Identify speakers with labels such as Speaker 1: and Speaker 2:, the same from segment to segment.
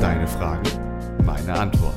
Speaker 1: Deine Fragen, meine Antwort.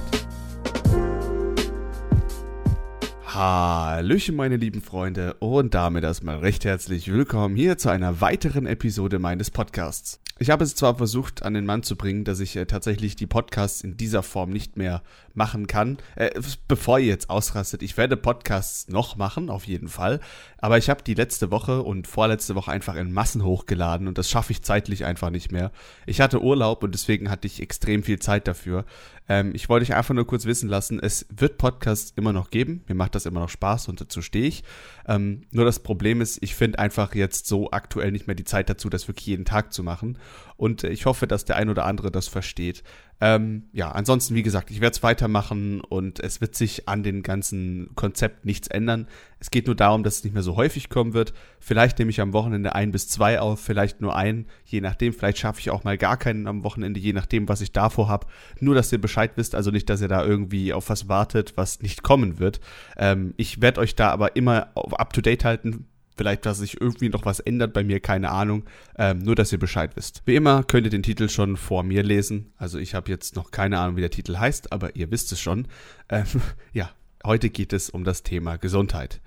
Speaker 1: Hallöchen, meine lieben Freunde, und damit erstmal recht herzlich willkommen hier zu einer weiteren Episode meines Podcasts. Ich habe es zwar versucht an den Mann zu bringen, dass ich äh, tatsächlich die Podcasts in dieser Form nicht mehr machen kann. Äh, bevor ihr jetzt ausrastet, ich werde Podcasts noch machen, auf jeden Fall. Aber ich habe die letzte Woche und vorletzte Woche einfach in Massen hochgeladen und das schaffe ich zeitlich einfach nicht mehr. Ich hatte Urlaub und deswegen hatte ich extrem viel Zeit dafür. Ähm, ich wollte euch einfach nur kurz wissen lassen, es wird Podcasts immer noch geben. Mir macht das immer noch Spaß und dazu stehe ich. Ähm, nur das Problem ist, ich finde einfach jetzt so aktuell nicht mehr die Zeit dazu, das wirklich jeden Tag zu machen. Und äh, ich hoffe, dass der ein oder andere das versteht. Ähm, ja, ansonsten, wie gesagt, ich werde es weitermachen und es wird sich an den ganzen Konzept nichts ändern. Es geht nur darum, dass es nicht mehr so häufig kommen wird. Vielleicht nehme ich am Wochenende ein bis zwei auf, vielleicht nur einen, je nachdem. Vielleicht schaffe ich auch mal gar keinen am Wochenende, je nachdem, was ich davor habe. Nur, dass ihr Bescheid wisst, also nicht, dass ihr da irgendwie auf was wartet, was nicht kommen wird. Ähm, ich werde euch da aber immer up to date halten Vielleicht, dass sich irgendwie noch was ändert bei mir, keine Ahnung. Ähm, nur, dass ihr Bescheid wisst. Wie immer könnt ihr den Titel schon vor mir lesen. Also ich habe jetzt noch keine Ahnung, wie der Titel heißt, aber ihr wisst es schon. Ähm, ja, heute geht es um das Thema Gesundheit.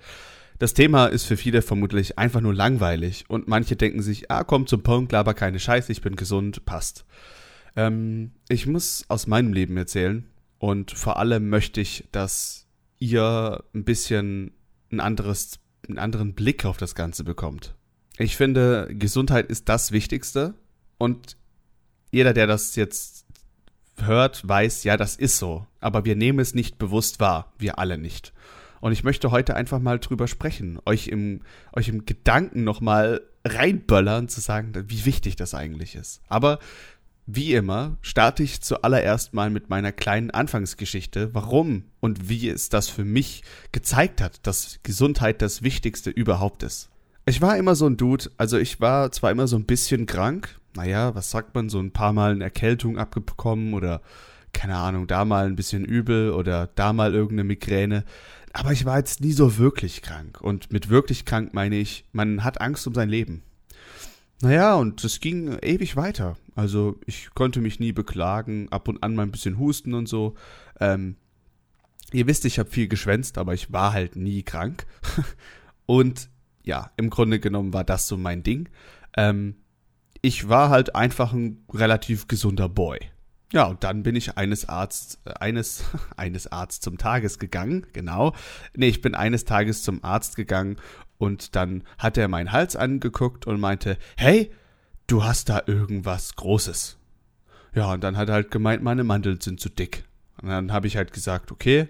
Speaker 1: Das Thema ist für viele vermutlich einfach nur langweilig und manche denken sich, ah, komm zum Punkt, laber keine Scheiße, ich bin gesund, passt. Ähm, ich muss aus meinem Leben erzählen und vor allem möchte ich, dass ihr ein bisschen ein anderes einen anderen Blick auf das Ganze bekommt. Ich finde, Gesundheit ist das Wichtigste und jeder, der das jetzt hört, weiß, ja, das ist so. Aber wir nehmen es nicht bewusst wahr. Wir alle nicht. Und ich möchte heute einfach mal drüber sprechen, euch im, euch im Gedanken nochmal reinböllern, zu sagen, wie wichtig das eigentlich ist. Aber wie immer starte ich zuallererst mal mit meiner kleinen Anfangsgeschichte, warum und wie es das für mich gezeigt hat, dass Gesundheit das Wichtigste überhaupt ist. Ich war immer so ein Dude, also ich war zwar immer so ein bisschen krank, naja, was sagt man, so ein paar Mal eine Erkältung abbekommen oder keine Ahnung, da mal ein bisschen übel oder da mal irgendeine Migräne, aber ich war jetzt nie so wirklich krank. Und mit wirklich krank meine ich, man hat Angst um sein Leben. Naja, und es ging ewig weiter. Also ich konnte mich nie beklagen, ab und an mal ein bisschen husten und so. Ähm, ihr wisst, ich habe viel geschwänzt, aber ich war halt nie krank. und ja, im Grunde genommen war das so mein Ding. Ähm, ich war halt einfach ein relativ gesunder Boy. Ja, und dann bin ich eines Arzt, äh, eines, eines Arzt zum Tages gegangen, genau. Nee, ich bin eines Tages zum Arzt gegangen und dann hat er meinen Hals angeguckt und meinte, hey, du hast da irgendwas Großes. Ja, und dann hat er halt gemeint, meine Mandeln sind zu dick. Und dann habe ich halt gesagt, okay,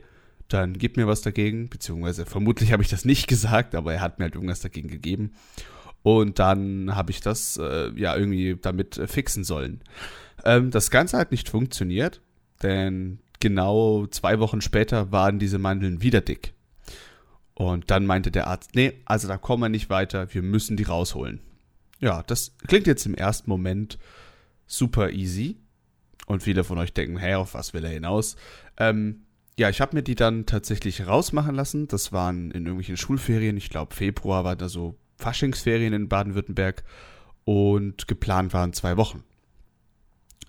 Speaker 1: dann gib mir was dagegen, beziehungsweise vermutlich habe ich das nicht gesagt, aber er hat mir halt irgendwas dagegen gegeben. Und dann habe ich das äh, ja irgendwie damit äh, fixen sollen. Ähm, das Ganze hat nicht funktioniert, denn genau zwei Wochen später waren diese Mandeln wieder dick. Und dann meinte der Arzt, nee, also da kommen wir nicht weiter, wir müssen die rausholen. Ja, das klingt jetzt im ersten Moment super easy. Und viele von euch denken, hey, auf was will er hinaus? Ähm, ja, ich habe mir die dann tatsächlich rausmachen lassen. Das waren in irgendwelchen Schulferien. Ich glaube, Februar war da so Faschingsferien in Baden-Württemberg. Und geplant waren zwei Wochen.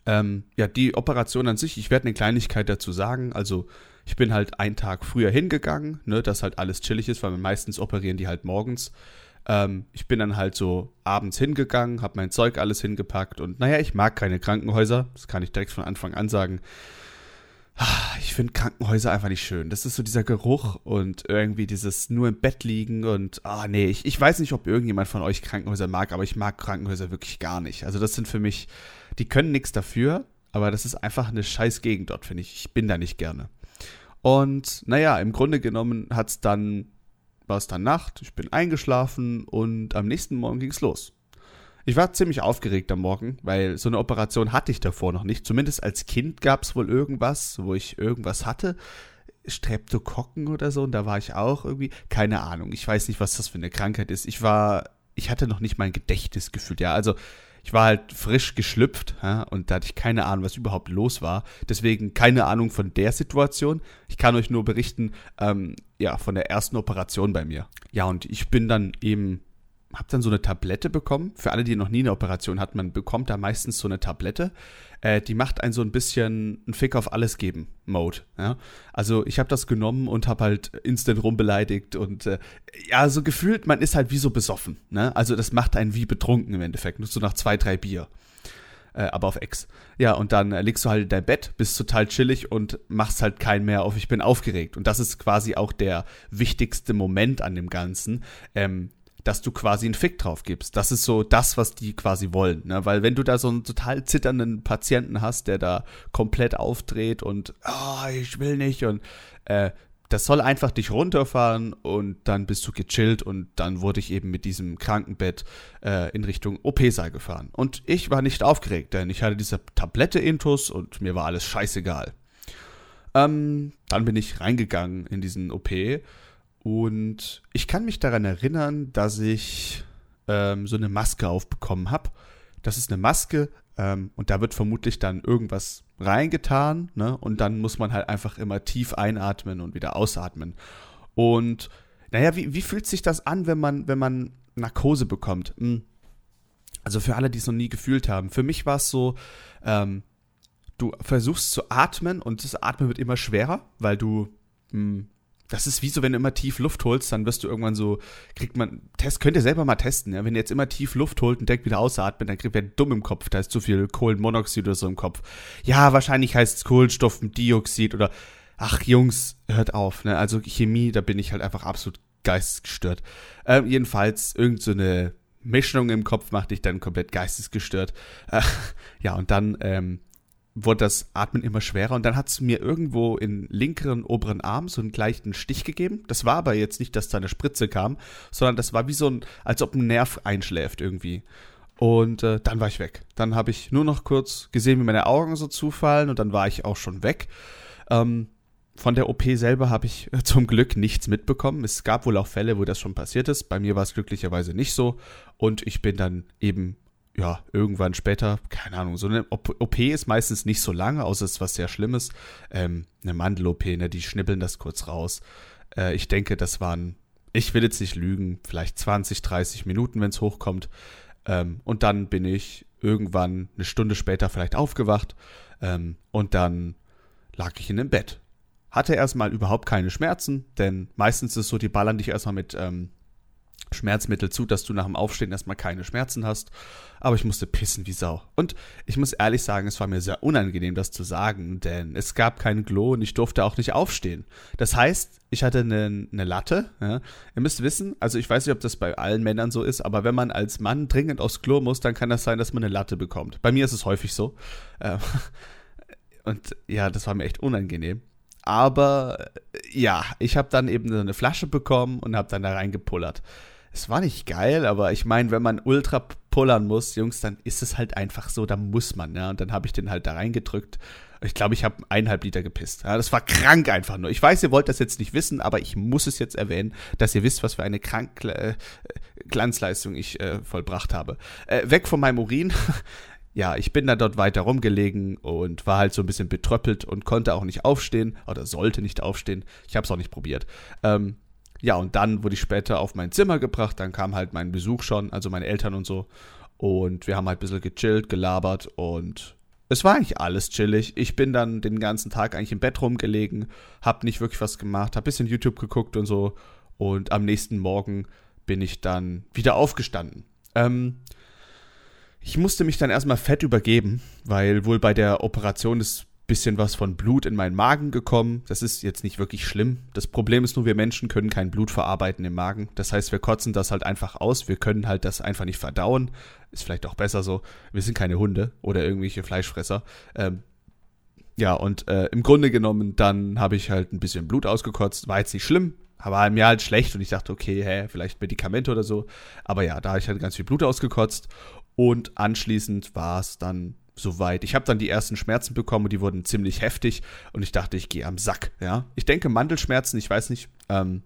Speaker 1: Ähm, ja, die Operation an sich, ich werde eine Kleinigkeit dazu sagen. Also ich bin halt einen Tag früher hingegangen, ne, dass halt alles chillig ist, weil meistens operieren die halt morgens. Ähm, ich bin dann halt so abends hingegangen, habe mein Zeug alles hingepackt und naja, ich mag keine Krankenhäuser, das kann ich direkt von Anfang an sagen. Ah, ich finde Krankenhäuser einfach nicht schön. Das ist so dieser Geruch und irgendwie dieses nur im Bett liegen und, ah nee, ich, ich weiß nicht, ob irgendjemand von euch Krankenhäuser mag, aber ich mag Krankenhäuser wirklich gar nicht. Also das sind für mich, die können nichts dafür, aber das ist einfach eine scheiß Gegend dort, finde ich. Ich bin da nicht gerne. Und naja, im Grunde genommen hat's dann, war es dann Nacht, ich bin eingeschlafen und am nächsten Morgen ging's los. Ich war ziemlich aufgeregt am Morgen, weil so eine Operation hatte ich davor noch nicht. Zumindest als Kind gab's wohl irgendwas, wo ich irgendwas hatte. Streptokokken oder so, und da war ich auch irgendwie. Keine Ahnung, ich weiß nicht, was das für eine Krankheit ist. Ich war, ich hatte noch nicht mein Gedächtnis gefühlt, ja. Also ich war halt frisch geschlüpft ja, und da hatte ich keine Ahnung, was überhaupt los war. Deswegen keine Ahnung von der Situation. Ich kann euch nur berichten, ähm, ja, von der ersten Operation bei mir. Ja, und ich bin dann eben habe dann so eine Tablette bekommen. Für alle, die noch nie eine Operation hatten, man bekommt da meistens so eine Tablette. Äh, die macht einen so ein bisschen einen Fick auf alles geben Mode. Ja? Also ich habe das genommen und habe halt instant rumbeleidigt und äh, ja, so gefühlt, man ist halt wie so besoffen. Ne? Also das macht einen wie betrunken im Endeffekt, nur so nach zwei, drei Bier. Äh, aber auf Ex. Ja, und dann äh, legst du halt in dein Bett, bist total chillig und machst halt keinen mehr auf, ich bin aufgeregt. Und das ist quasi auch der wichtigste Moment an dem Ganzen. Ähm, dass du quasi einen Fick drauf gibst. Das ist so das, was die quasi wollen. Ne? Weil wenn du da so einen total zitternden Patienten hast, der da komplett aufdreht und oh, ich will nicht und äh, das soll einfach dich runterfahren und dann bist du gechillt und dann wurde ich eben mit diesem Krankenbett äh, in Richtung OP-Saal gefahren. Und ich war nicht aufgeregt, denn ich hatte diese Tablette intus und mir war alles scheißegal. Ähm, dann bin ich reingegangen in diesen OP und ich kann mich daran erinnern, dass ich ähm, so eine Maske aufbekommen habe. Das ist eine Maske ähm, und da wird vermutlich dann irgendwas reingetan. Ne? Und dann muss man halt einfach immer tief einatmen und wieder ausatmen. Und naja, wie, wie fühlt sich das an, wenn man, wenn man Narkose bekommt? Hm. Also für alle, die es noch nie gefühlt haben. Für mich war es so, ähm, du versuchst zu atmen und das Atmen wird immer schwerer, weil du hm, das ist wie so, wenn du immer tief Luft holst, dann wirst du irgendwann so, kriegt man, Test, könnt ihr selber mal testen, ja? wenn ihr jetzt immer tief Luft holt und direkt wieder ausatmet, dann kriegt ihr dumm im Kopf, da ist zu viel Kohlenmonoxid oder so im Kopf. Ja, wahrscheinlich heißt es Kohlenstoffdioxid oder, ach Jungs, hört auf, ne, also Chemie, da bin ich halt einfach absolut geistesgestört. Ähm, jedenfalls, irgend so eine Mischung im Kopf macht dich dann komplett geistesgestört. Äh, ja, und dann, ähm, wurde das Atmen immer schwerer und dann hat es mir irgendwo in linkeren oberen Arm so einen leichten Stich gegeben. Das war aber jetzt nicht, dass da eine Spritze kam, sondern das war wie so ein, als ob ein Nerv einschläft irgendwie. Und äh, dann war ich weg. Dann habe ich nur noch kurz gesehen, wie meine Augen so zufallen und dann war ich auch schon weg. Ähm, von der OP selber habe ich zum Glück nichts mitbekommen. Es gab wohl auch Fälle, wo das schon passiert ist. Bei mir war es glücklicherweise nicht so. Und ich bin dann eben ja, irgendwann später, keine Ahnung, so eine OP ist meistens nicht so lange, außer es ist was sehr Schlimmes. Ähm, eine Mandel-OP, ne, die schnippeln das kurz raus. Äh, ich denke, das waren, ich will jetzt nicht lügen, vielleicht 20, 30 Minuten, wenn es hochkommt. Ähm, und dann bin ich irgendwann eine Stunde später vielleicht aufgewacht ähm, und dann lag ich in dem Bett. Hatte erstmal überhaupt keine Schmerzen, denn meistens ist es so, die ballern dich erstmal mit ähm, Schmerzmittel zu, dass du nach dem Aufstehen erstmal keine Schmerzen hast. Aber ich musste pissen wie Sau. Und ich muss ehrlich sagen, es war mir sehr unangenehm, das zu sagen, denn es gab kein Klo und ich durfte auch nicht aufstehen. Das heißt, ich hatte eine, eine Latte. Ja. Ihr müsst wissen, also ich weiß nicht, ob das bei allen Männern so ist, aber wenn man als Mann dringend aufs Klo muss, dann kann das sein, dass man eine Latte bekommt. Bei mir ist es häufig so. Ähm, und ja, das war mir echt unangenehm. Aber ja, ich habe dann eben eine Flasche bekommen und habe dann da reingepullert es war nicht geil, aber ich meine, wenn man ultra pullern muss, Jungs, dann ist es halt einfach so, da muss man, ja. Und dann habe ich den halt da reingedrückt. Ich glaube, ich habe eineinhalb Liter gepisst. Ja, das war krank einfach nur. Ich weiß, ihr wollt das jetzt nicht wissen, aber ich muss es jetzt erwähnen, dass ihr wisst, was für eine krank äh, Glanzleistung ich äh, vollbracht habe. Äh, weg von meinem Urin. ja, ich bin da dort weiter rumgelegen und war halt so ein bisschen betröppelt und konnte auch nicht aufstehen oder sollte nicht aufstehen. Ich habe es auch nicht probiert. Ähm, ja, und dann wurde ich später auf mein Zimmer gebracht. Dann kam halt mein Besuch schon, also meine Eltern und so. Und wir haben halt ein bisschen gechillt, gelabert und es war eigentlich alles chillig. Ich bin dann den ganzen Tag eigentlich im Bett rumgelegen, hab nicht wirklich was gemacht, hab ein bisschen YouTube geguckt und so. Und am nächsten Morgen bin ich dann wieder aufgestanden. Ähm, ich musste mich dann erstmal fett übergeben, weil wohl bei der Operation des bisschen was von Blut in meinen Magen gekommen. Das ist jetzt nicht wirklich schlimm. Das Problem ist nur, wir Menschen können kein Blut verarbeiten im Magen. Das heißt, wir kotzen das halt einfach aus. Wir können halt das einfach nicht verdauen. Ist vielleicht auch besser so. Wir sind keine Hunde oder irgendwelche Fleischfresser. Ähm, ja, und äh, im Grunde genommen, dann habe ich halt ein bisschen Blut ausgekotzt. War jetzt nicht schlimm, war mir halt schlecht und ich dachte, okay, hä, vielleicht Medikamente oder so. Aber ja, da habe ich halt ganz viel Blut ausgekotzt. Und anschließend war es dann soweit. Ich habe dann die ersten Schmerzen bekommen und die wurden ziemlich heftig und ich dachte, ich gehe am Sack. Ja, ich denke Mandelschmerzen. Ich weiß nicht, ähm,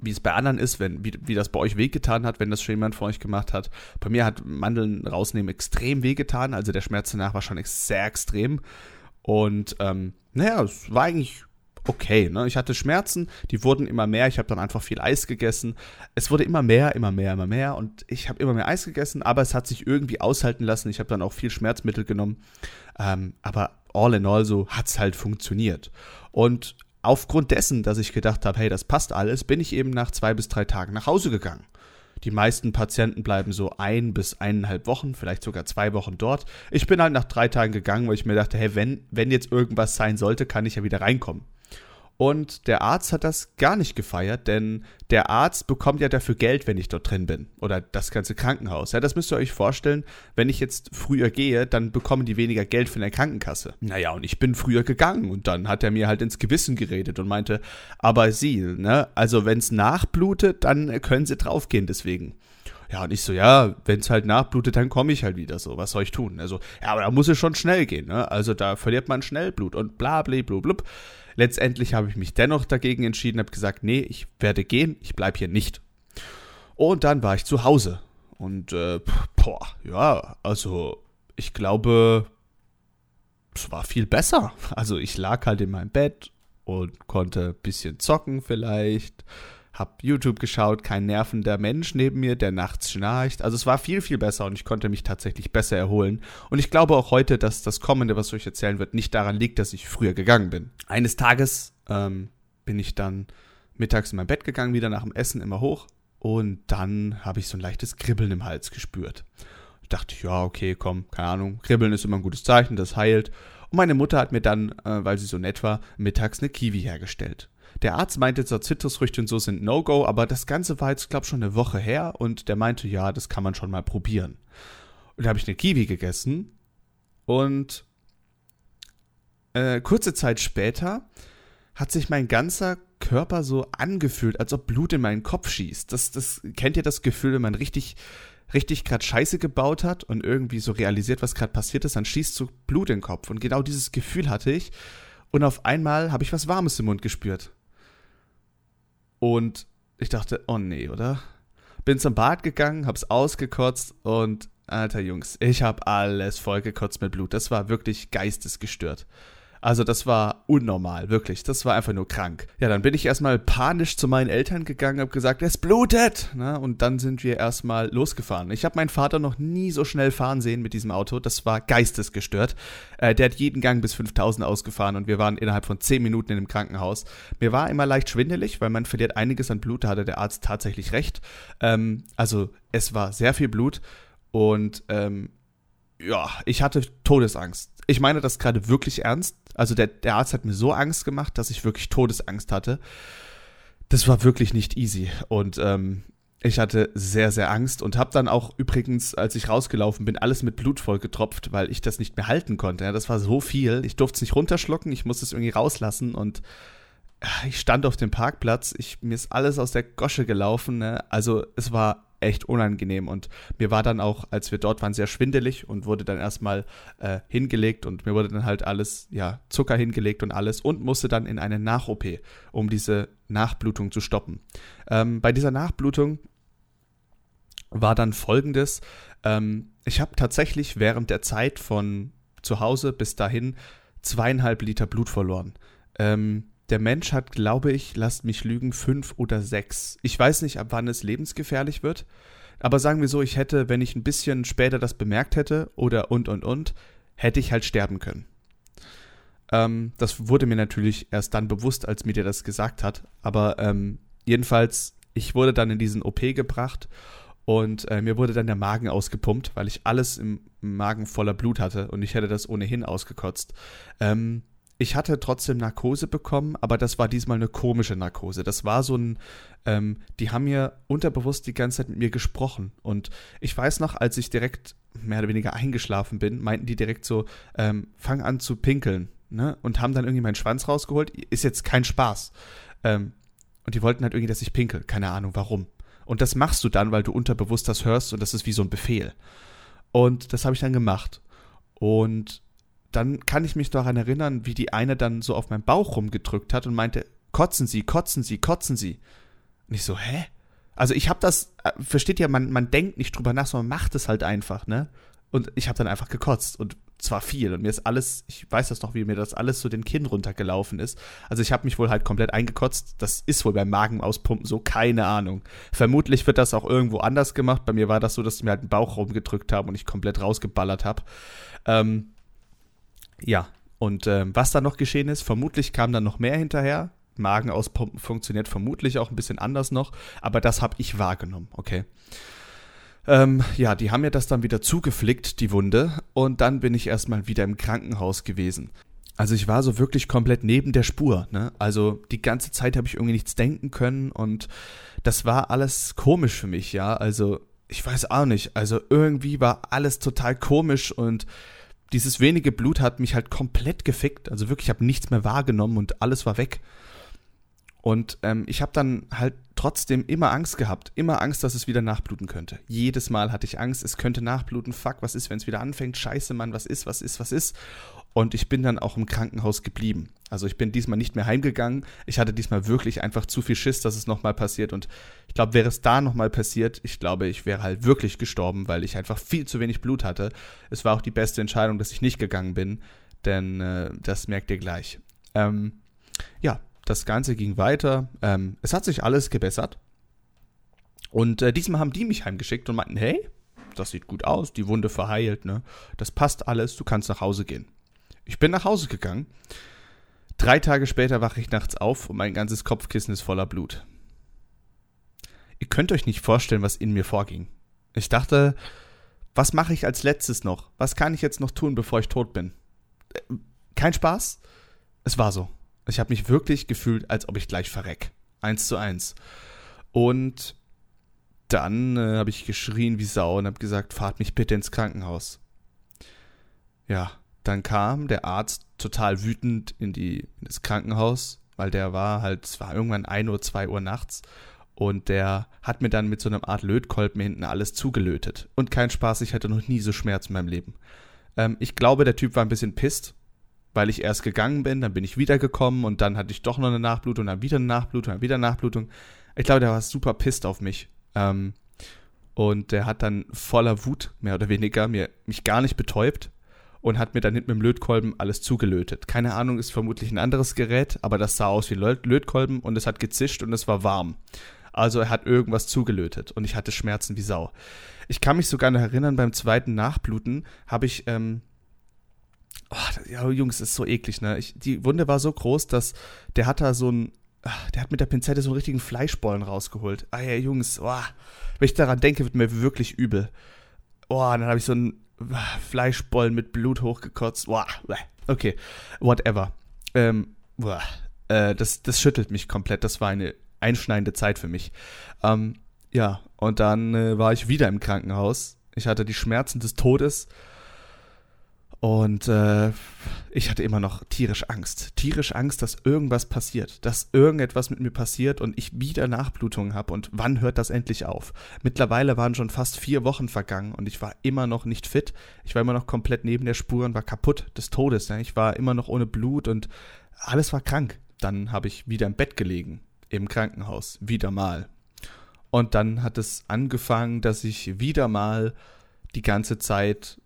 Speaker 1: wie es bei anderen ist, wenn wie, wie das bei euch wehgetan hat, wenn das schon jemand von euch gemacht hat. Bei mir hat Mandeln rausnehmen extrem wehgetan. Also der Schmerz danach war schon sehr extrem und ähm, naja, es war eigentlich okay. Ne? Ich hatte Schmerzen, die wurden immer mehr. Ich habe dann einfach viel Eis gegessen. Es wurde immer mehr, immer mehr, immer mehr. Und ich habe immer mehr Eis gegessen, aber es hat sich irgendwie aushalten lassen. Ich habe dann auch viel Schmerzmittel genommen. Ähm, aber all in all so hat es halt funktioniert. Und aufgrund dessen, dass ich gedacht habe, hey, das passt alles, bin ich eben nach zwei bis drei Tagen nach Hause gegangen. Die meisten Patienten bleiben so ein bis eineinhalb Wochen, vielleicht sogar zwei Wochen dort. Ich bin halt nach drei Tagen gegangen, weil ich mir dachte, hey, wenn, wenn jetzt irgendwas sein sollte, kann ich ja wieder reinkommen. Und der Arzt hat das gar nicht gefeiert, denn der Arzt bekommt ja dafür Geld, wenn ich dort drin bin. Oder das ganze Krankenhaus. Ja, das müsst ihr euch vorstellen. Wenn ich jetzt früher gehe, dann bekommen die weniger Geld von der Krankenkasse. Naja, und ich bin früher gegangen und dann hat er mir halt ins Gewissen geredet und meinte, aber Sie, ne, also wenn's nachblutet, dann können Sie draufgehen deswegen. Ja, und ich so, ja, wenn es halt nachblutet, dann komme ich halt wieder so. Was soll ich tun? Also, ja, aber da muss es schon schnell gehen, ne? Also da verliert man schnell Blut und bla bla bla bla. Letztendlich habe ich mich dennoch dagegen entschieden, habe gesagt, nee, ich werde gehen, ich bleibe hier nicht. Und dann war ich zu Hause. Und, äh, boah, ja, also ich glaube, es war viel besser. Also ich lag halt in meinem Bett und konnte ein bisschen zocken vielleicht hab YouTube geschaut, kein nervender Mensch neben mir, der nachts schnarcht. Also es war viel, viel besser und ich konnte mich tatsächlich besser erholen. Und ich glaube auch heute, dass das Kommende, was ich euch erzählen wird, nicht daran liegt, dass ich früher gegangen bin. Eines Tages ähm, bin ich dann mittags in mein Bett gegangen, wieder nach dem Essen immer hoch. Und dann habe ich so ein leichtes Kribbeln im Hals gespürt. Ich dachte, ja, okay, komm, keine Ahnung. Kribbeln ist immer ein gutes Zeichen, das heilt. Und meine Mutter hat mir dann, äh, weil sie so nett war, mittags eine Kiwi hergestellt. Der Arzt meinte zwar, Zitrusfrüchte und so sind No-Go, aber das Ganze war jetzt, glaube ich, schon eine Woche her und der meinte, ja, das kann man schon mal probieren. Und da habe ich eine Kiwi gegessen und äh, kurze Zeit später hat sich mein ganzer Körper so angefühlt, als ob Blut in meinen Kopf schießt. Das, das kennt ihr das Gefühl, wenn man richtig, richtig gerade Scheiße gebaut hat und irgendwie so realisiert, was gerade passiert ist, dann schießt so Blut in den Kopf. Und genau dieses Gefühl hatte ich. Und auf einmal habe ich was Warmes im Mund gespürt. Und ich dachte, oh nee, oder? Bin zum Bad gegangen, hab's ausgekotzt und, alter Jungs, ich hab alles vollgekotzt mit Blut. Das war wirklich geistesgestört. Also das war unnormal, wirklich. Das war einfach nur krank. Ja, dann bin ich erstmal panisch zu meinen Eltern gegangen, hab gesagt, es blutet. Na, und dann sind wir erstmal losgefahren. Ich habe meinen Vater noch nie so schnell fahren sehen mit diesem Auto. Das war geistesgestört. Äh, der hat jeden Gang bis 5000 ausgefahren und wir waren innerhalb von 10 Minuten in dem Krankenhaus. Mir war immer leicht schwindelig, weil man verliert einiges an Blut. Da hatte der Arzt tatsächlich recht. Ähm, also es war sehr viel Blut und ähm, ja, ich hatte Todesangst. Ich meine das gerade wirklich ernst. Also der, der Arzt hat mir so Angst gemacht, dass ich wirklich Todesangst hatte. Das war wirklich nicht easy. Und ähm, ich hatte sehr, sehr Angst und habe dann auch übrigens, als ich rausgelaufen bin, alles mit Blut vollgetropft, weil ich das nicht mehr halten konnte. Ja, das war so viel. Ich durfte es nicht runterschlucken, ich musste es irgendwie rauslassen und ich stand auf dem Parkplatz. Ich, mir ist alles aus der Gosche gelaufen. Ne? Also es war echt unangenehm. Und mir war dann auch, als wir dort waren, sehr schwindelig und wurde dann erstmal äh, hingelegt und mir wurde dann halt alles, ja, Zucker hingelegt und alles und musste dann in eine Nach-OP, um diese Nachblutung zu stoppen. Ähm, bei dieser Nachblutung war dann folgendes: ähm, Ich habe tatsächlich während der Zeit von zu Hause bis dahin zweieinhalb Liter Blut verloren. Ähm, der Mensch hat, glaube ich, lasst mich lügen, fünf oder sechs. Ich weiß nicht, ab wann es lebensgefährlich wird. Aber sagen wir so, ich hätte, wenn ich ein bisschen später das bemerkt hätte oder und und und, hätte ich halt sterben können. Ähm, das wurde mir natürlich erst dann bewusst, als mir der das gesagt hat. Aber ähm, jedenfalls, ich wurde dann in diesen OP gebracht und äh, mir wurde dann der Magen ausgepumpt, weil ich alles im Magen voller Blut hatte und ich hätte das ohnehin ausgekotzt. Ähm, ich hatte trotzdem Narkose bekommen, aber das war diesmal eine komische Narkose. Das war so ein, ähm, die haben mir unterbewusst die ganze Zeit mit mir gesprochen. Und ich weiß noch, als ich direkt mehr oder weniger eingeschlafen bin, meinten die direkt so, ähm, fang an zu pinkeln. Ne? Und haben dann irgendwie meinen Schwanz rausgeholt. Ist jetzt kein Spaß. Ähm, und die wollten halt irgendwie, dass ich pinkel. Keine Ahnung warum. Und das machst du dann, weil du unterbewusst das hörst und das ist wie so ein Befehl. Und das habe ich dann gemacht. Und dann kann ich mich daran erinnern, wie die eine dann so auf meinen Bauch rumgedrückt hat und meinte, kotzen Sie, kotzen Sie, kotzen Sie. Und ich so, hä? Also ich habe das, äh, versteht ihr, man, man denkt nicht drüber nach, sondern macht es halt einfach, ne? Und ich habe dann einfach gekotzt. Und zwar viel und mir ist alles, ich weiß das noch, wie mir das alles so den Kinn runtergelaufen ist. Also ich habe mich wohl halt komplett eingekotzt. Das ist wohl beim Magenauspumpen so, keine Ahnung. Vermutlich wird das auch irgendwo anders gemacht. Bei mir war das so, dass sie mir halt den Bauch rumgedrückt haben und ich komplett rausgeballert habe. Ähm, ja, und ähm, was da noch geschehen ist, vermutlich kam dann noch mehr hinterher. Magenauspumpen funktioniert vermutlich auch ein bisschen anders noch, aber das habe ich wahrgenommen, okay. Ähm, ja, die haben mir das dann wieder zugeflickt, die Wunde, und dann bin ich erstmal wieder im Krankenhaus gewesen. Also ich war so wirklich komplett neben der Spur, ne? Also die ganze Zeit habe ich irgendwie nichts denken können und das war alles komisch für mich, ja. Also ich weiß auch nicht. Also irgendwie war alles total komisch und dieses wenige Blut hat mich halt komplett gefickt. Also wirklich, ich habe nichts mehr wahrgenommen und alles war weg. Und ähm, ich habe dann halt trotzdem immer Angst gehabt. Immer Angst, dass es wieder nachbluten könnte. Jedes Mal hatte ich Angst, es könnte nachbluten. Fuck, was ist, wenn es wieder anfängt? Scheiße, Mann, was ist, was ist, was ist? Und ich bin dann auch im Krankenhaus geblieben. Also ich bin diesmal nicht mehr heimgegangen. Ich hatte diesmal wirklich einfach zu viel Schiss, dass es nochmal passiert. Und ich glaube, wäre es da nochmal passiert, ich glaube, ich wäre halt wirklich gestorben, weil ich einfach viel zu wenig Blut hatte. Es war auch die beste Entscheidung, dass ich nicht gegangen bin. Denn äh, das merkt ihr gleich. Ähm, ja, das Ganze ging weiter. Ähm, es hat sich alles gebessert. Und äh, diesmal haben die mich heimgeschickt und meinten, hey, das sieht gut aus, die Wunde verheilt, ne? Das passt alles, du kannst nach Hause gehen. Ich bin nach Hause gegangen. Drei Tage später wache ich nachts auf und mein ganzes Kopfkissen ist voller Blut. Ihr könnt euch nicht vorstellen, was in mir vorging. Ich dachte, was mache ich als letztes noch? Was kann ich jetzt noch tun, bevor ich tot bin? Äh, kein Spaß? Es war so. Ich habe mich wirklich gefühlt, als ob ich gleich verreck. Eins zu eins. Und dann äh, habe ich geschrien wie Sau und habe gesagt, fahrt mich bitte ins Krankenhaus. Ja, dann kam der Arzt total wütend in, die, in das Krankenhaus, weil der war halt, es war irgendwann 1 Uhr, 2 Uhr nachts und der hat mir dann mit so einer Art Lötkolben hinten alles zugelötet. Und kein Spaß, ich hatte noch nie so Schmerz in meinem Leben. Ähm, ich glaube, der Typ war ein bisschen pisst, weil ich erst gegangen bin, dann bin ich wiedergekommen und dann hatte ich doch noch eine Nachblutung, dann wieder eine Nachblutung, dann wieder eine Nachblutung. Ich glaube, der war super pisst auf mich. Ähm, und der hat dann voller Wut, mehr oder weniger, mir, mich gar nicht betäubt und hat mir dann hinten mit dem Lötkolben alles zugelötet. Keine Ahnung, ist vermutlich ein anderes Gerät, aber das sah aus wie Lötkolben und es hat gezischt und es war warm. Also er hat irgendwas zugelötet und ich hatte Schmerzen wie Sau. Ich kann mich sogar noch erinnern, beim zweiten Nachbluten habe ich, ähm, oh, ja, Jungs, ist so eklig, ne? Ich, die Wunde war so groß, dass der hat da so ein, ah, der hat mit der Pinzette so einen richtigen Fleischbollen rausgeholt. Ah ja, Jungs, oh, wenn ich daran denke, wird mir wirklich übel. Oh, dann habe ich so einen Fleischbollen mit Blut hochgekotzt. Okay, whatever. Ähm, äh, das, das schüttelt mich komplett. Das war eine einschneidende Zeit für mich. Ähm, ja, und dann äh, war ich wieder im Krankenhaus. Ich hatte die Schmerzen des Todes und äh, ich hatte immer noch tierisch Angst. Tierisch Angst, dass irgendwas passiert. Dass irgendetwas mit mir passiert und ich wieder Nachblutungen habe. Und wann hört das endlich auf? Mittlerweile waren schon fast vier Wochen vergangen und ich war immer noch nicht fit. Ich war immer noch komplett neben der Spur und war kaputt des Todes. Ne? Ich war immer noch ohne Blut und alles war krank. Dann habe ich wieder im Bett gelegen. Im Krankenhaus. Wieder mal. Und dann hat es angefangen, dass ich wieder mal die ganze Zeit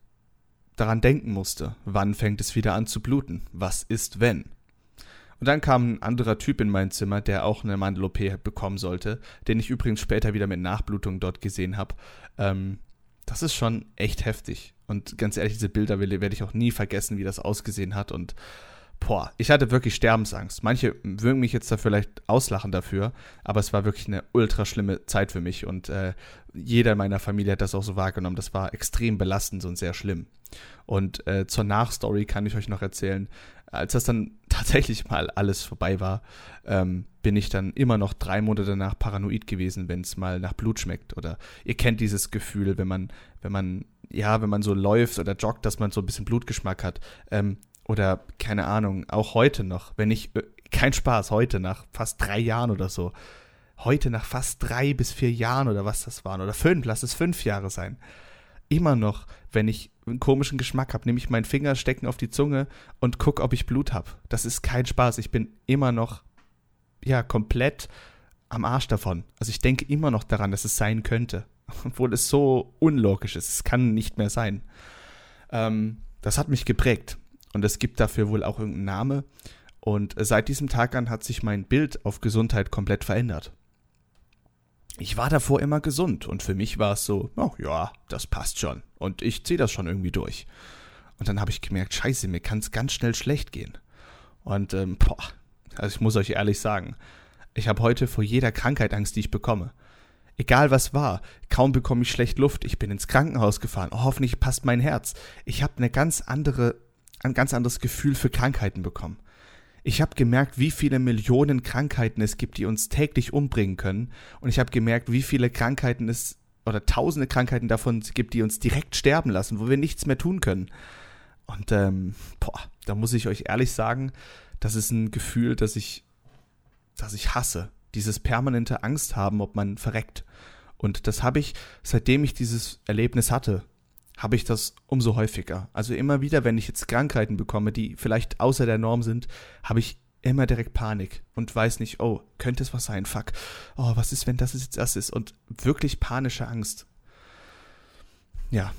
Speaker 1: daran denken musste. Wann fängt es wieder an zu bluten? Was ist, wenn? Und dann kam ein anderer Typ in mein Zimmer, der auch eine Mandel-OP bekommen sollte, den ich übrigens später wieder mit Nachblutung dort gesehen habe. Ähm, das ist schon echt heftig. Und ganz ehrlich, diese Bilder werde ich auch nie vergessen, wie das ausgesehen hat. Und boah, ich hatte wirklich Sterbensangst. Manche würden mich jetzt da vielleicht auslachen dafür, aber es war wirklich eine ultra schlimme Zeit für mich und äh, jeder in meiner Familie hat das auch so wahrgenommen. Das war extrem belastend und sehr schlimm. Und äh, zur Nachstory kann ich euch noch erzählen, als das dann tatsächlich mal alles vorbei war, ähm, bin ich dann immer noch drei Monate danach paranoid gewesen, wenn es mal nach Blut schmeckt. Oder ihr kennt dieses Gefühl, wenn man, wenn man, ja, wenn man so läuft oder joggt, dass man so ein bisschen Blutgeschmack hat. Ähm, oder keine Ahnung, auch heute noch, wenn ich, äh, kein Spaß, heute nach fast drei Jahren oder so, heute nach fast drei bis vier Jahren oder was das waren, oder fünf, lass es fünf Jahre sein, immer noch, wenn ich einen komischen Geschmack habe, nehme ich meinen Finger, stecken auf die Zunge und gucke, ob ich Blut habe. Das ist kein Spaß. Ich bin immer noch, ja, komplett am Arsch davon. Also ich denke immer noch daran, dass es sein könnte. Obwohl es so unlogisch ist. Es kann nicht mehr sein. Ähm, das hat mich geprägt. Und es gibt dafür wohl auch irgendeinen Namen. Und seit diesem Tag an hat sich mein Bild auf Gesundheit komplett verändert. Ich war davor immer gesund und für mich war es so, oh ja, das passt schon und ich ziehe das schon irgendwie durch. Und dann habe ich gemerkt, scheiße, mir kann es ganz schnell schlecht gehen. Und ähm, boah, also ich muss euch ehrlich sagen, ich habe heute vor jeder Krankheit Angst, die ich bekomme. Egal was war, kaum bekomme ich schlecht Luft, ich bin ins Krankenhaus gefahren, oh, hoffentlich passt mein Herz. Ich habe eine ganz andere, ein ganz anderes Gefühl für Krankheiten bekommen. Ich habe gemerkt, wie viele Millionen Krankheiten es gibt, die uns täglich umbringen können. Und ich habe gemerkt, wie viele Krankheiten es oder tausende Krankheiten davon gibt, die uns direkt sterben lassen, wo wir nichts mehr tun können. Und ähm, boah, da muss ich euch ehrlich sagen, das ist ein Gefühl, das ich, das ich hasse. Dieses permanente Angst haben, ob man verreckt. Und das habe ich, seitdem ich dieses Erlebnis hatte, habe ich das umso häufiger. Also immer wieder, wenn ich jetzt Krankheiten bekomme, die vielleicht außer der Norm sind, habe ich immer direkt Panik und weiß nicht, oh, könnte es was sein? Fuck. Oh, was ist, wenn das jetzt das ist? Und wirklich panische Angst. Ja.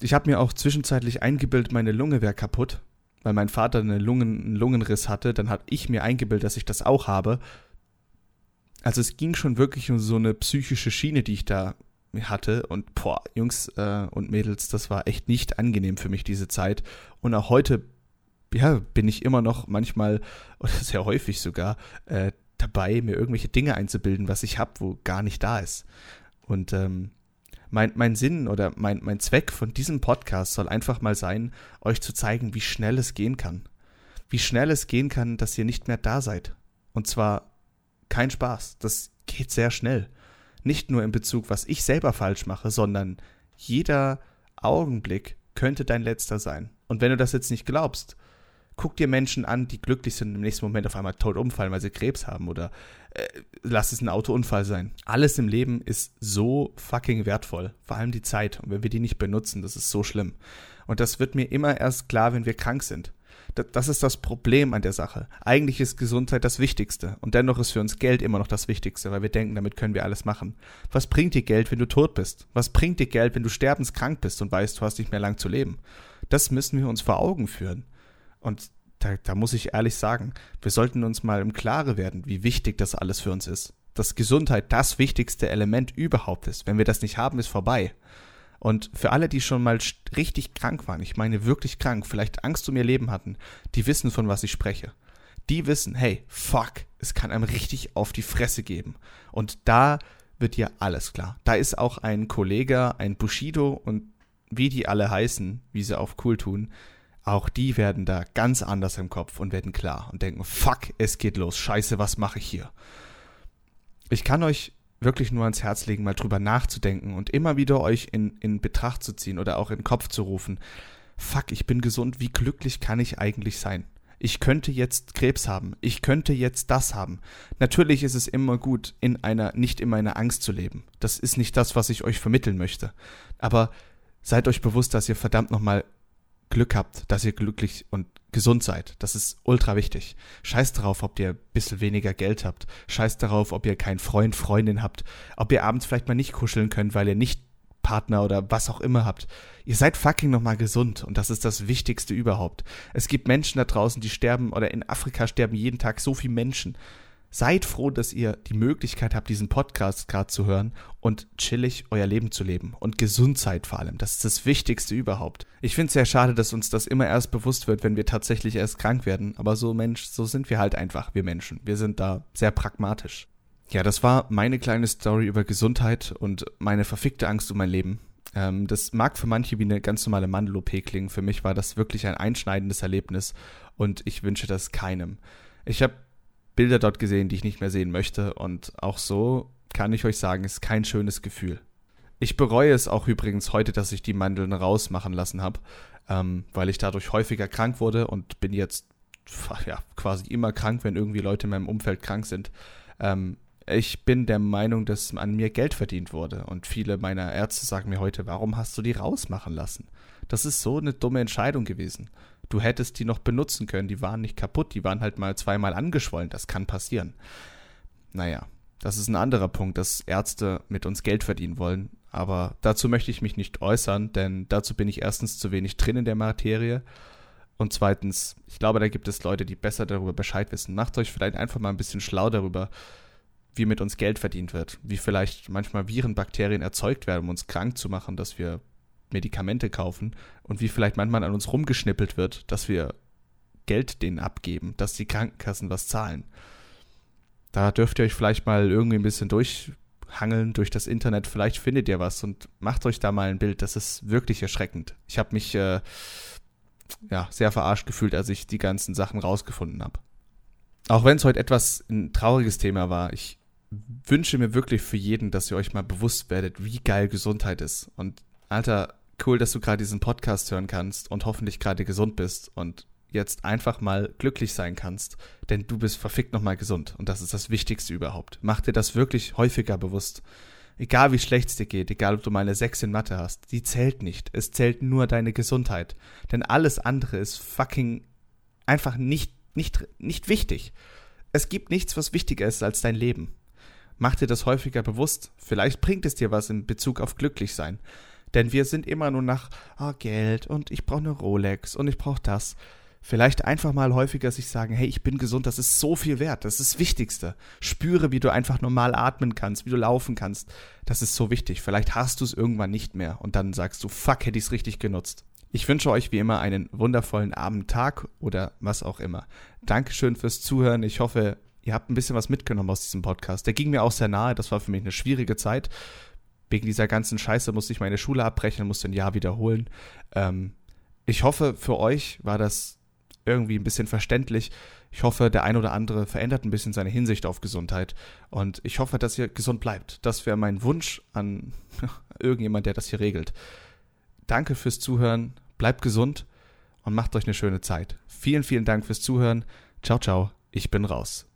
Speaker 1: Ich habe mir auch zwischenzeitlich eingebildet, meine Lunge wäre kaputt, weil mein Vater eine Lungen, einen Lungenriss hatte. Dann habe ich mir eingebildet, dass ich das auch habe. Also es ging schon wirklich um so eine psychische Schiene, die ich da hatte. Und boah, Jungs äh, und Mädels, das war echt nicht angenehm für mich, diese Zeit. Und auch heute, ja, bin ich immer noch manchmal, oder sehr häufig sogar, äh, dabei, mir irgendwelche Dinge einzubilden, was ich habe, wo gar nicht da ist. Und ähm, mein, mein Sinn oder mein, mein Zweck von diesem Podcast soll einfach mal sein, euch zu zeigen, wie schnell es gehen kann. Wie schnell es gehen kann, dass ihr nicht mehr da seid. Und zwar kein Spaß. Das geht sehr schnell. Nicht nur in Bezug, was ich selber falsch mache, sondern jeder Augenblick könnte dein letzter sein. Und wenn du das jetzt nicht glaubst, guck dir Menschen an, die glücklich sind im nächsten Moment auf einmal tot umfallen, weil sie Krebs haben oder äh, lass es ein Autounfall sein. Alles im Leben ist so fucking wertvoll, vor allem die Zeit. Und wenn wir die nicht benutzen, das ist so schlimm. Und das wird mir immer erst klar, wenn wir krank sind das ist das Problem an der Sache. Eigentlich ist Gesundheit das Wichtigste und dennoch ist für uns Geld immer noch das Wichtigste, weil wir denken, damit können wir alles machen. Was bringt dir Geld, wenn du tot bist? Was bringt dir Geld, wenn du sterbenskrank bist und weißt, du hast nicht mehr lang zu leben? Das müssen wir uns vor Augen führen. Und da, da muss ich ehrlich sagen, wir sollten uns mal im Klare werden, wie wichtig das alles für uns ist. Dass Gesundheit das wichtigste Element überhaupt ist. Wenn wir das nicht haben, ist vorbei. Und für alle, die schon mal richtig krank waren, ich meine wirklich krank, vielleicht Angst um ihr Leben hatten, die wissen, von was ich spreche. Die wissen, hey, fuck, es kann einem richtig auf die Fresse geben. Und da wird dir alles klar. Da ist auch ein Kollege, ein Bushido und wie die alle heißen, wie sie auf cool tun, auch die werden da ganz anders im Kopf und werden klar und denken, fuck, es geht los, scheiße, was mache ich hier? Ich kann euch wirklich nur ans Herz legen, mal drüber nachzudenken und immer wieder euch in, in Betracht zu ziehen oder auch in den Kopf zu rufen. Fuck, ich bin gesund, wie glücklich kann ich eigentlich sein? Ich könnte jetzt Krebs haben, ich könnte jetzt das haben. Natürlich ist es immer gut, in einer, nicht in meiner Angst zu leben. Das ist nicht das, was ich euch vermitteln möchte. Aber seid euch bewusst, dass ihr verdammt nochmal Glück habt, dass ihr glücklich und gesund seid. Das ist ultra wichtig. Scheißt darauf, ob ihr ein bisschen weniger Geld habt. Scheißt darauf, ob ihr keinen Freund, Freundin habt. Ob ihr abends vielleicht mal nicht kuscheln könnt, weil ihr nicht Partner oder was auch immer habt. Ihr seid fucking nochmal gesund und das ist das Wichtigste überhaupt. Es gibt Menschen da draußen, die sterben oder in Afrika sterben jeden Tag so viele Menschen. Seid froh, dass ihr die Möglichkeit habt, diesen Podcast gerade zu hören und chillig euer Leben zu leben. Und gesund seid vor allem. Das ist das Wichtigste überhaupt. Ich finde es sehr schade, dass uns das immer erst bewusst wird, wenn wir tatsächlich erst krank werden. Aber so Mensch, so sind wir halt einfach, wir Menschen. Wir sind da sehr pragmatisch. Ja, das war meine kleine Story über Gesundheit und meine verfickte Angst um mein Leben. Ähm, das mag für manche wie eine ganz normale Mandel-OP klingen. Für mich war das wirklich ein einschneidendes Erlebnis und ich wünsche das keinem. Ich habe Bilder dort gesehen, die ich nicht mehr sehen möchte. Und auch so kann ich euch sagen, ist kein schönes Gefühl. Ich bereue es auch übrigens heute, dass ich die Mandeln rausmachen lassen habe, ähm, weil ich dadurch häufiger krank wurde und bin jetzt ja, quasi immer krank, wenn irgendwie Leute in meinem Umfeld krank sind. Ähm, ich bin der Meinung, dass an mir Geld verdient wurde. Und viele meiner Ärzte sagen mir heute, warum hast du die rausmachen lassen? Das ist so eine dumme Entscheidung gewesen. Du hättest die noch benutzen können. Die waren nicht kaputt. Die waren halt mal zweimal angeschwollen. Das kann passieren. Naja, das ist ein anderer Punkt, dass Ärzte mit uns Geld verdienen wollen. Aber dazu möchte ich mich nicht äußern, denn dazu bin ich erstens zu wenig drin in der Materie. Und zweitens, ich glaube, da gibt es Leute, die besser darüber Bescheid wissen. Macht euch vielleicht einfach mal ein bisschen schlau darüber, wie mit uns Geld verdient wird, wie vielleicht manchmal Viren, Bakterien erzeugt werden, um uns krank zu machen, dass wir Medikamente kaufen und wie vielleicht manchmal an uns rumgeschnippelt wird, dass wir Geld denen abgeben, dass die Krankenkassen was zahlen. Da dürft ihr euch vielleicht mal irgendwie ein bisschen durchhangeln durch das Internet. Vielleicht findet ihr was und macht euch da mal ein Bild. Das ist wirklich erschreckend. Ich habe mich äh, ja, sehr verarscht gefühlt, als ich die ganzen Sachen rausgefunden habe. Auch wenn es heute etwas ein trauriges Thema war, ich wünsche mir wirklich für jeden, dass ihr euch mal bewusst werdet, wie geil Gesundheit ist. Und Alter, cool, dass du gerade diesen Podcast hören kannst und hoffentlich gerade gesund bist und jetzt einfach mal glücklich sein kannst, denn du bist verfickt nochmal gesund und das ist das Wichtigste überhaupt. Mach dir das wirklich häufiger bewusst. Egal wie schlecht es dir geht, egal ob du mal eine 6 in Mathe hast, die zählt nicht. Es zählt nur deine Gesundheit. Denn alles andere ist fucking einfach nicht, nicht, nicht wichtig. Es gibt nichts, was wichtiger ist als dein Leben. Mach dir das häufiger bewusst. Vielleicht bringt es dir was in Bezug auf glücklich sein. Denn wir sind immer nur nach oh, Geld und ich brauche eine Rolex und ich brauche das vielleicht einfach mal häufiger sich sagen, hey, ich bin gesund, das ist so viel wert, das ist das Wichtigste. Spüre, wie du einfach normal atmen kannst, wie du laufen kannst. Das ist so wichtig. Vielleicht hast du es irgendwann nicht mehr und dann sagst du, fuck, hätte ich es richtig genutzt. Ich wünsche euch wie immer einen wundervollen Abend, Tag oder was auch immer. Dankeschön fürs Zuhören. Ich hoffe, ihr habt ein bisschen was mitgenommen aus diesem Podcast. Der ging mir auch sehr nahe. Das war für mich eine schwierige Zeit. Wegen dieser ganzen Scheiße musste ich meine Schule abbrechen, musste ein Jahr wiederholen. Ähm, ich hoffe, für euch war das irgendwie ein bisschen verständlich. Ich hoffe, der ein oder andere verändert ein bisschen seine Hinsicht auf Gesundheit. Und ich hoffe, dass ihr gesund bleibt. Das wäre mein Wunsch an irgendjemand, der das hier regelt. Danke fürs Zuhören. Bleibt gesund und macht euch eine schöne Zeit. Vielen, vielen Dank fürs Zuhören. Ciao, ciao. Ich bin raus.